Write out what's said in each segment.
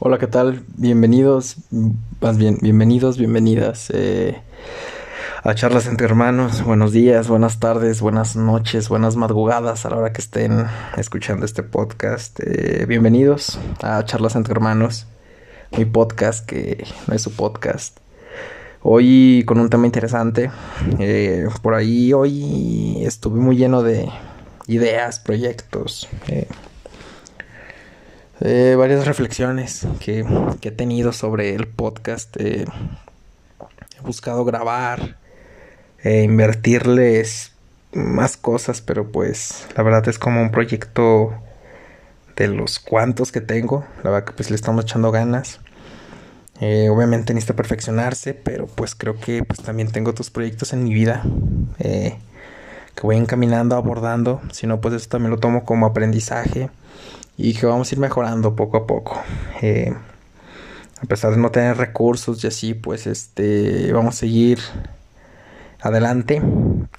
Hola, ¿qué tal? Bienvenidos, más bien, bienvenidos, bienvenidas eh, a charlas entre hermanos. Buenos días, buenas tardes, buenas noches, buenas madrugadas a la hora que estén escuchando este podcast. Eh, bienvenidos a charlas entre hermanos, mi podcast que no es su podcast. Hoy con un tema interesante. Eh, por ahí hoy estuve muy lleno de ideas, proyectos. Eh, eh, varias reflexiones que, he tenido sobre el podcast. he buscado grabar, e invertirles más cosas, pero pues la verdad es como un proyecto de los cuantos que tengo. La verdad que pues le estamos echando ganas. Eh, obviamente necesita perfeccionarse, pero pues creo que pues también tengo otros proyectos en mi vida eh, que voy encaminando, abordando. Si no, pues eso también lo tomo como aprendizaje y que vamos a ir mejorando poco a poco. Eh, a pesar de no tener recursos y así, pues este, vamos a seguir adelante.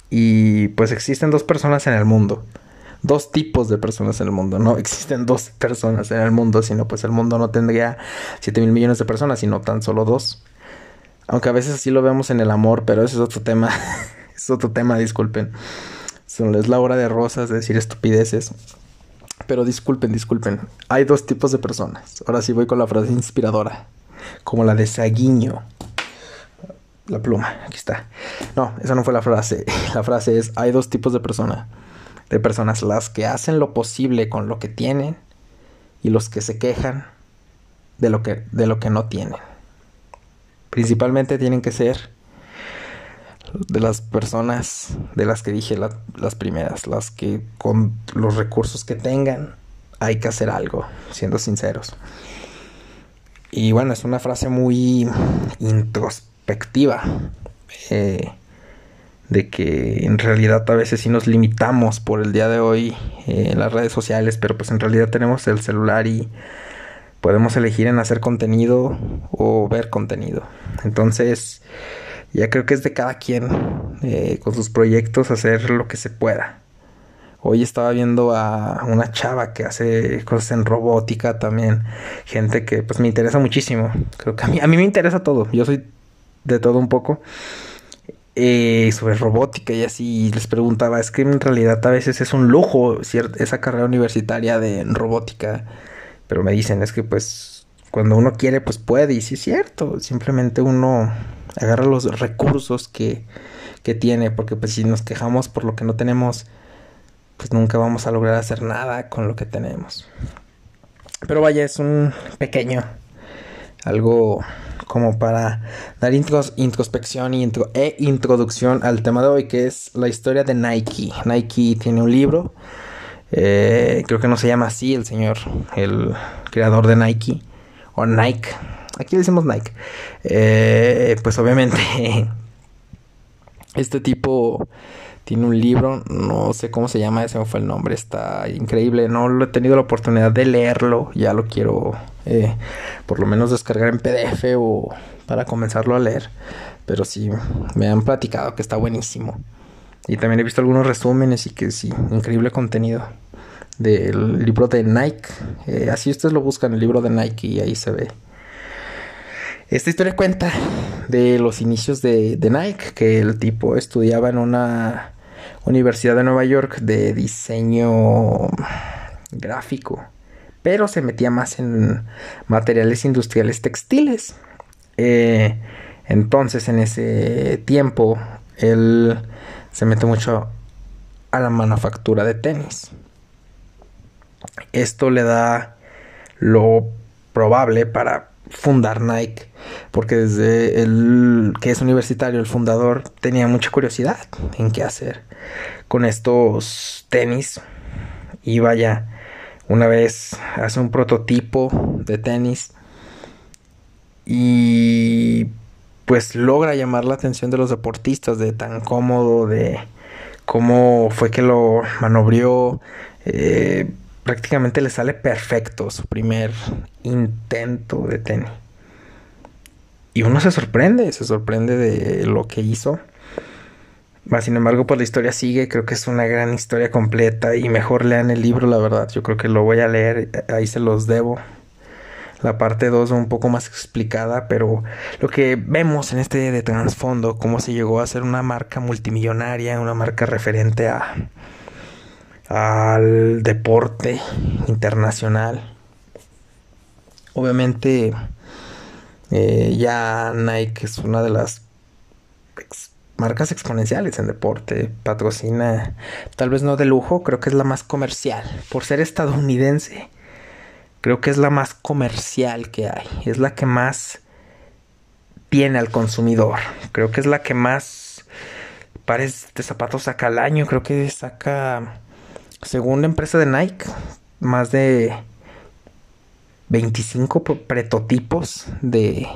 Y pues existen dos personas en el mundo dos tipos de personas en el mundo. No existen dos personas en el mundo, sino pues el mundo no tendría 7 mil millones de personas, sino tan solo dos. Aunque a veces así lo vemos en el amor, pero ese es otro tema. es otro tema, disculpen. Es la hora de rosas de decir estupideces. Pero disculpen, disculpen. Hay dos tipos de personas. Ahora sí voy con la frase inspiradora. Como la de Saguiño. La pluma, aquí está. No, esa no fue la frase. La frase es, hay dos tipos de personas de personas, las que hacen lo posible con lo que tienen y los que se quejan de lo que, de lo que no tienen. Principalmente tienen que ser de las personas de las que dije las primeras, las que con los recursos que tengan hay que hacer algo, siendo sinceros. Y bueno, es una frase muy introspectiva. Eh, de que en realidad a veces sí nos limitamos por el día de hoy eh, en las redes sociales, pero pues en realidad tenemos el celular y podemos elegir en hacer contenido o ver contenido. Entonces, ya creo que es de cada quien eh, con sus proyectos hacer lo que se pueda. Hoy estaba viendo a una chava que hace cosas en robótica también. Gente que pues me interesa muchísimo. Creo que a mí, a mí me interesa todo. Yo soy de todo un poco. Eh, sobre robótica y así les preguntaba, es que en realidad a veces es un lujo esa carrera universitaria de robótica, pero me dicen, es que pues cuando uno quiere pues puede y sí es cierto, simplemente uno agarra los recursos que, que tiene, porque pues si nos quejamos por lo que no tenemos, pues nunca vamos a lograr hacer nada con lo que tenemos. Pero vaya, es un pequeño, algo como para dar introspección y e introducción al tema de hoy, que es la historia de Nike. Nike tiene un libro, eh, creo que no se llama así el señor, el creador de Nike, o Nike, aquí le decimos Nike. Eh, pues obviamente, este tipo tiene un libro, no sé cómo se llama, ese fue el nombre, está increíble, no lo he tenido la oportunidad de leerlo, ya lo quiero eh, por lo menos descargar en PDF o para comenzarlo a leer, pero sí, me han platicado que está buenísimo. Y también he visto algunos resúmenes y que sí, increíble contenido del libro de Nike. Eh, así ustedes lo buscan, el libro de Nike, y ahí se ve. Esta historia cuenta de los inicios de, de Nike, que el tipo estudiaba en una Universidad de Nueva York de diseño gráfico, pero se metía más en materiales industriales textiles. Eh, entonces, en ese tiempo, él se mete mucho a la manufactura de tenis. Esto le da lo probable para fundar Nike, porque desde el que es universitario, el fundador tenía mucha curiosidad en qué hacer con estos tenis. Y vaya, una vez hace un prototipo de tenis y pues logra llamar la atención de los deportistas de tan cómodo, de cómo fue que lo manobrió. Eh, prácticamente le sale perfecto su primer intento de tenis. Y uno se sorprende, se sorprende de lo que hizo. Sin embargo, pues la historia sigue, creo que es una gran historia completa y mejor lean el libro, la verdad. Yo creo que lo voy a leer, ahí se los debo. la parte 2 un poco más explicada, pero lo que vemos en este de trasfondo, cómo se llegó a ser una marca multimillonaria, una marca referente a al deporte internacional. Obviamente eh, ya Nike es una de las marcas exponenciales en deporte. Patrocina, tal vez no de lujo, creo que es la más comercial. Por ser estadounidense, creo que es la más comercial que hay. Es la que más tiene al consumidor. Creo que es la que más pares de zapatos saca al año. Creo que saca, según la empresa de Nike, más de 25 prototipos de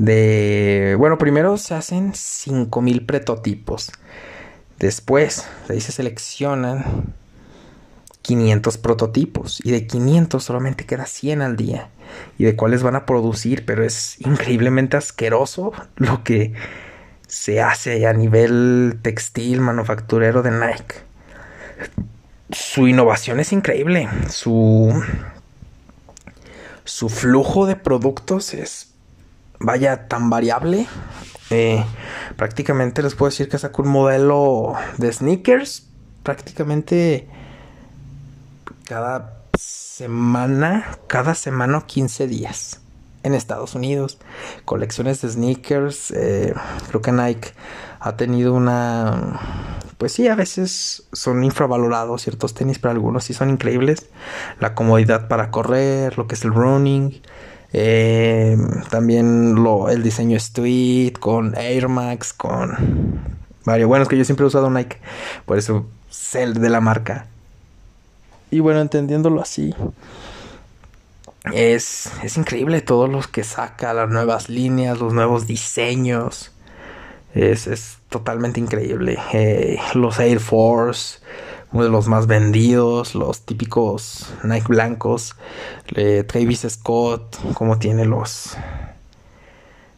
de, bueno, primero se hacen 5000 prototipos. Después, ahí se seleccionan 500 prototipos y de 500 solamente queda 100 al día y de cuáles van a producir, pero es increíblemente asqueroso lo que se hace a nivel textil manufacturero de Nike. Su innovación es increíble, su su flujo de productos es vaya tan variable. Eh, prácticamente les puedo decir que sacó un modelo de sneakers. Prácticamente cada semana, cada semana o 15 días en Estados Unidos. Colecciones de sneakers. Eh, creo que Nike ha tenido una... Pues sí, a veces son infravalorados ciertos tenis, pero algunos sí son increíbles. La comodidad para correr, lo que es el running. Eh, también el diseño Street con Air Max, con varios. Bueno, es que yo siempre he usado Nike, por eso sé de la marca. Y bueno, entendiéndolo así, es, es increíble todos los que saca, las nuevas líneas, los nuevos diseños. Es, es totalmente increíble. Eh, los Air Force, uno de los más vendidos, los típicos Nike blancos, Travis Scott, como tiene los...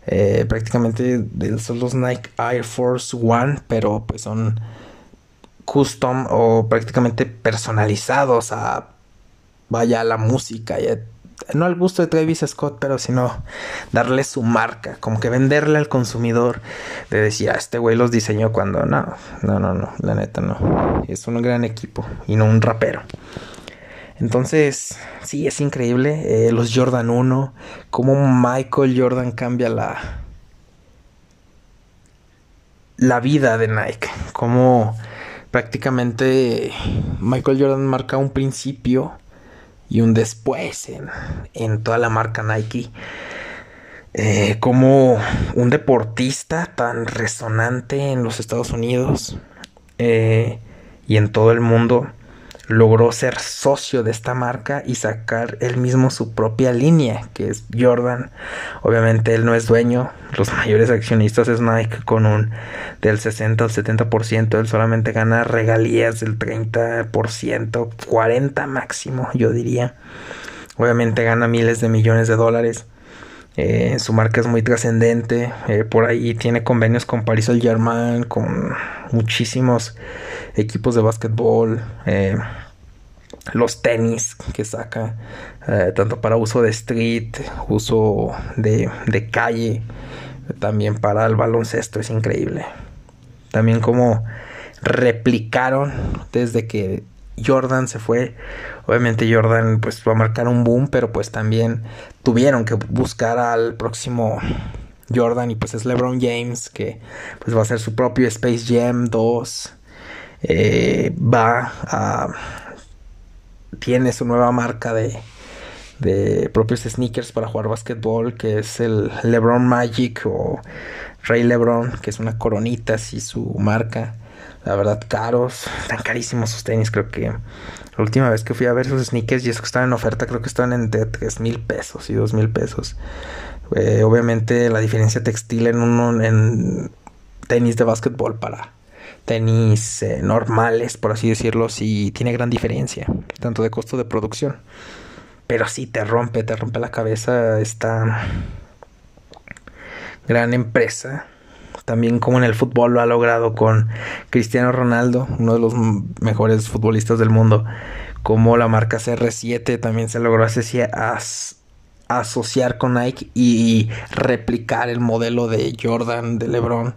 Eh, prácticamente son los Nike Air Force One, pero pues son custom o prácticamente personalizados a vaya la música y no al gusto de Travis Scott, pero sino darle su marca, como que venderle al consumidor, de decir, ah, este güey los diseñó cuando no, no, no, no, la neta no, es un gran equipo y no un rapero. Entonces, sí, es increíble, eh, los Jordan 1, cómo Michael Jordan cambia la, la vida de Nike, cómo prácticamente Michael Jordan marca un principio y un después en, toda la marca Nike. Eh, como un deportista tan resonante en los Estados Unidos eh, y en todo el mundo logró ser socio de esta marca y sacar él mismo su propia línea, que es Jordan. Obviamente él no es dueño, los mayores accionistas es Nike con un del 60 al 70%, él solamente gana regalías del 30%, 40 máximo, yo diría. Obviamente gana miles de millones de dólares. Eh, su marca es muy trascendente. Eh, por ahí tiene convenios con Paris Saint Germain, con muchísimos equipos de básquetbol. Eh, los tenis que saca, tanto para uso de street, uso de, de, calle, también para el baloncesto, es increíble. También como replicaron desde que Jordan se fue. Obviamente Jordan pues va a marcar un boom, pero pues también tuvieron que buscar al próximo Jordan y pues es LeBron James que pues va a hacer su propio Space Jam 2. Eh, va a tiene su nueva marca de, de propios sneakers para jugar básquetbol que es el LeBron Magic o Rey LeBron que es una coronita así su marca la verdad caros, tan carísimos sus tenis, creo que la última vez que fui a ver sus sneakers y es que estaban en oferta, creo que estaban en de 3 mil pesos y 2 mil pesos. Eh, obviamente la diferencia textil en uno en tenis de básquetbol para tenis eh, normales, por así decirlo, sí tiene gran diferencia, tanto de costo de producción. Pero sí te rompe, te rompe la cabeza esta gran empresa. También como en el fútbol lo ha logrado con Cristiano Ronaldo, uno de los mejores futbolistas del mundo, como la marca CR7 también se logró asociar con Nike y replicar el modelo de Jordan, de LeBron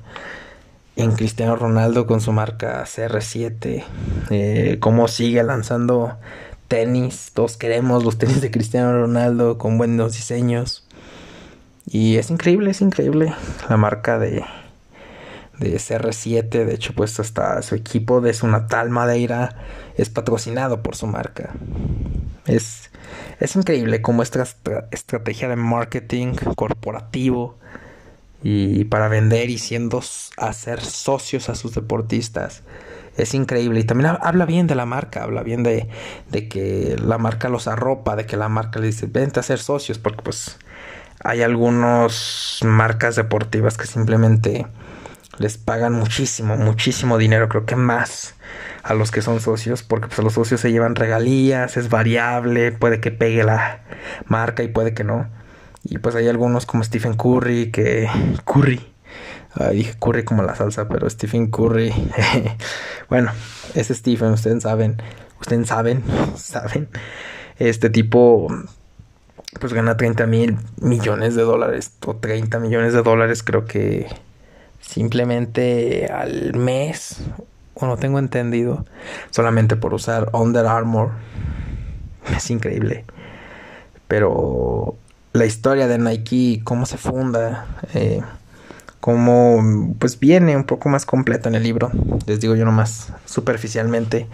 en Cristiano Ronaldo con su marca CR7, eh, cómo sigue lanzando tenis, todos queremos los tenis de Cristiano Ronaldo con buenos diseños. Y es increíble, es increíble la marca de, de CR7, de hecho pues hasta su equipo de su natal Madeira es patrocinado por su marca. Es, es increíble cómo esta estrategia de marketing corporativo y para vender y siendo hacer socios a sus deportistas. Es increíble. Y también habla bien de la marca habla bien de, de que la marca los arropa de que la marca le dice vente a ser socios porque pues hay algunas marcas deportivas que simplemente les pagan muchísimo muchísimo dinero creo que más a los que son socios porque pues los socios se llevan regalías es variable puede que pegue la marca y puede que no y pues hay algunos como Stephen Curry, que... Curry. dije Curry como la salsa, pero Stephen Curry. bueno, ese Stephen, ustedes saben. Ustedes saben, saben. Este tipo pues gana 30 mil millones de dólares o 30 millones de dólares creo que simplemente al mes o no tengo entendido solamente por usar Under Armour es increíble pero la historia de Nike, cómo se funda, eh, cómo pues viene un poco más completo en el libro. Les digo yo nomás superficialmente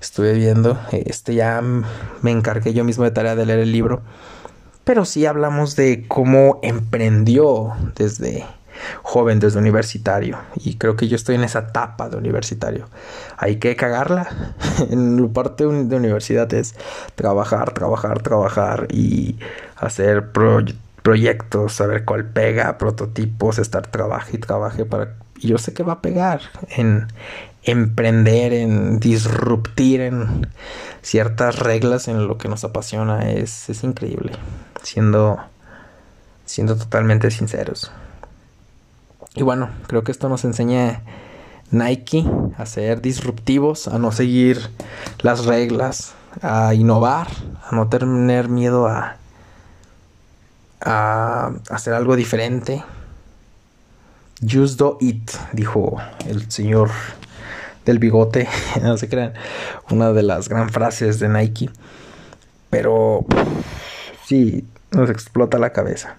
estuve viendo, este ya me encargué yo mismo de tarea de leer el libro, pero sí hablamos de cómo emprendió desde joven, desde universitario. Y creo que yo estoy en esa etapa de universitario. Hay que cagarla. en parte de universidad es trabajar, trabajar, trabajar hacer proyectos, saber cuál pega, prototipos, estar trabaje y trabaje para... Yo sé que va a pegar en emprender, en disruptir en ciertas reglas en lo que nos apasiona. Es, es increíble. Siendo, siendo totalmente sinceros. Y bueno, creo que esto nos enseña Nike a ser disruptivos, a no seguir las reglas, a innovar, a no tener miedo a, a hacer algo diferente. Just do it, dijo el señor del bigote, no se crean, una de las gran frases de Nike. Pero sí, nos explota la cabeza.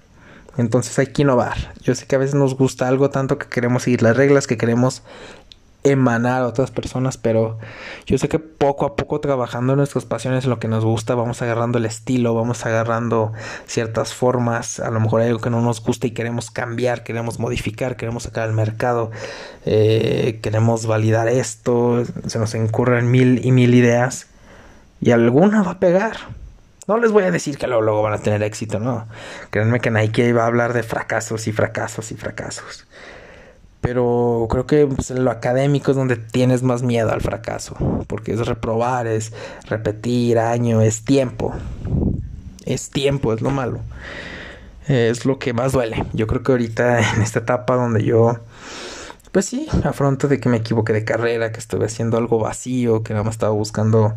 Entonces hay que innovar. Yo sé que a veces nos gusta algo tanto que queremos seguir las reglas, que queremos emanar a otras personas, pero yo sé que poco a poco trabajando en nuestras pasiones, lo que nos gusta, vamos agarrando el estilo, vamos agarrando ciertas formas, a lo mejor hay algo que no nos gusta y queremos cambiar, queremos modificar, queremos sacar al mercado, eh, queremos validar esto, se nos incurren mil y mil ideas y alguna va a pegar. No les voy a decir que luego, van a tener éxito, no. Créanme que Nike iba a hablar de fracasos y fracasos y fracasos. Pero creo que pues, en lo académico es donde tienes más miedo al fracaso. Porque es reprobar, es repetir año, es tiempo. Es tiempo, es lo malo. Es lo que más duele. Yo creo que ahorita en esta etapa donde yo, pues sí, afronto de que me equivoqué de carrera, que estuve haciendo algo vacío, que nada más estaba buscando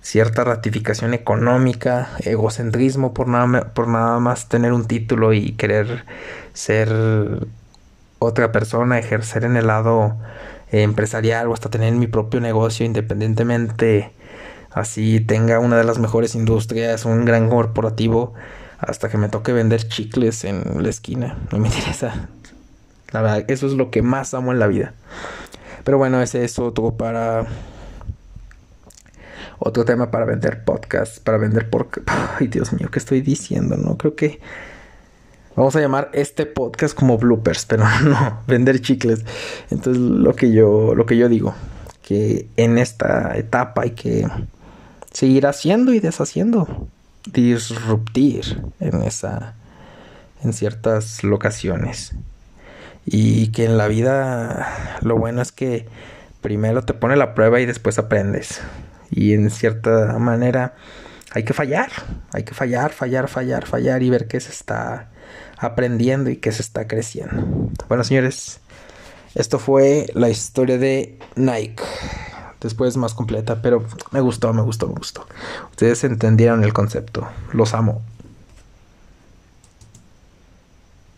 cierta ratificación económica, egocentrismo por nada, por nada más tener un título y querer ser otra persona, ejercer en el lado eh, empresarial o hasta tener mi propio negocio independientemente así tenga una de las mejores industrias, un gran corporativo, hasta que me toque vender chicles en la esquina. No me interesa. La verdad, eso es lo que más amo en la vida. Pero bueno, ese es otro para... Otro tema para vender podcasts, para vender por... Ay, Dios mío, ¿qué estoy diciendo? No creo que Vamos a llamar este podcast como bloopers, pero no, vender chicles. Entonces, lo que yo, lo que yo digo, que en esta etapa hay que seguir haciendo y deshaciendo, disruptir en esa, en ciertas locaciones. Y que en la vida lo bueno es que primero te pone la prueba y después aprendes. Y en cierta manera hay que fallar, hay que fallar, fallar, fallar, fallar y ver qué se está aprendiendo y que se está creciendo. Bueno, señores, esto fue la historia de Nike. Después más completa, pero me gustó, me gustó, me gustó. Ustedes entendieron el concepto. Los amo.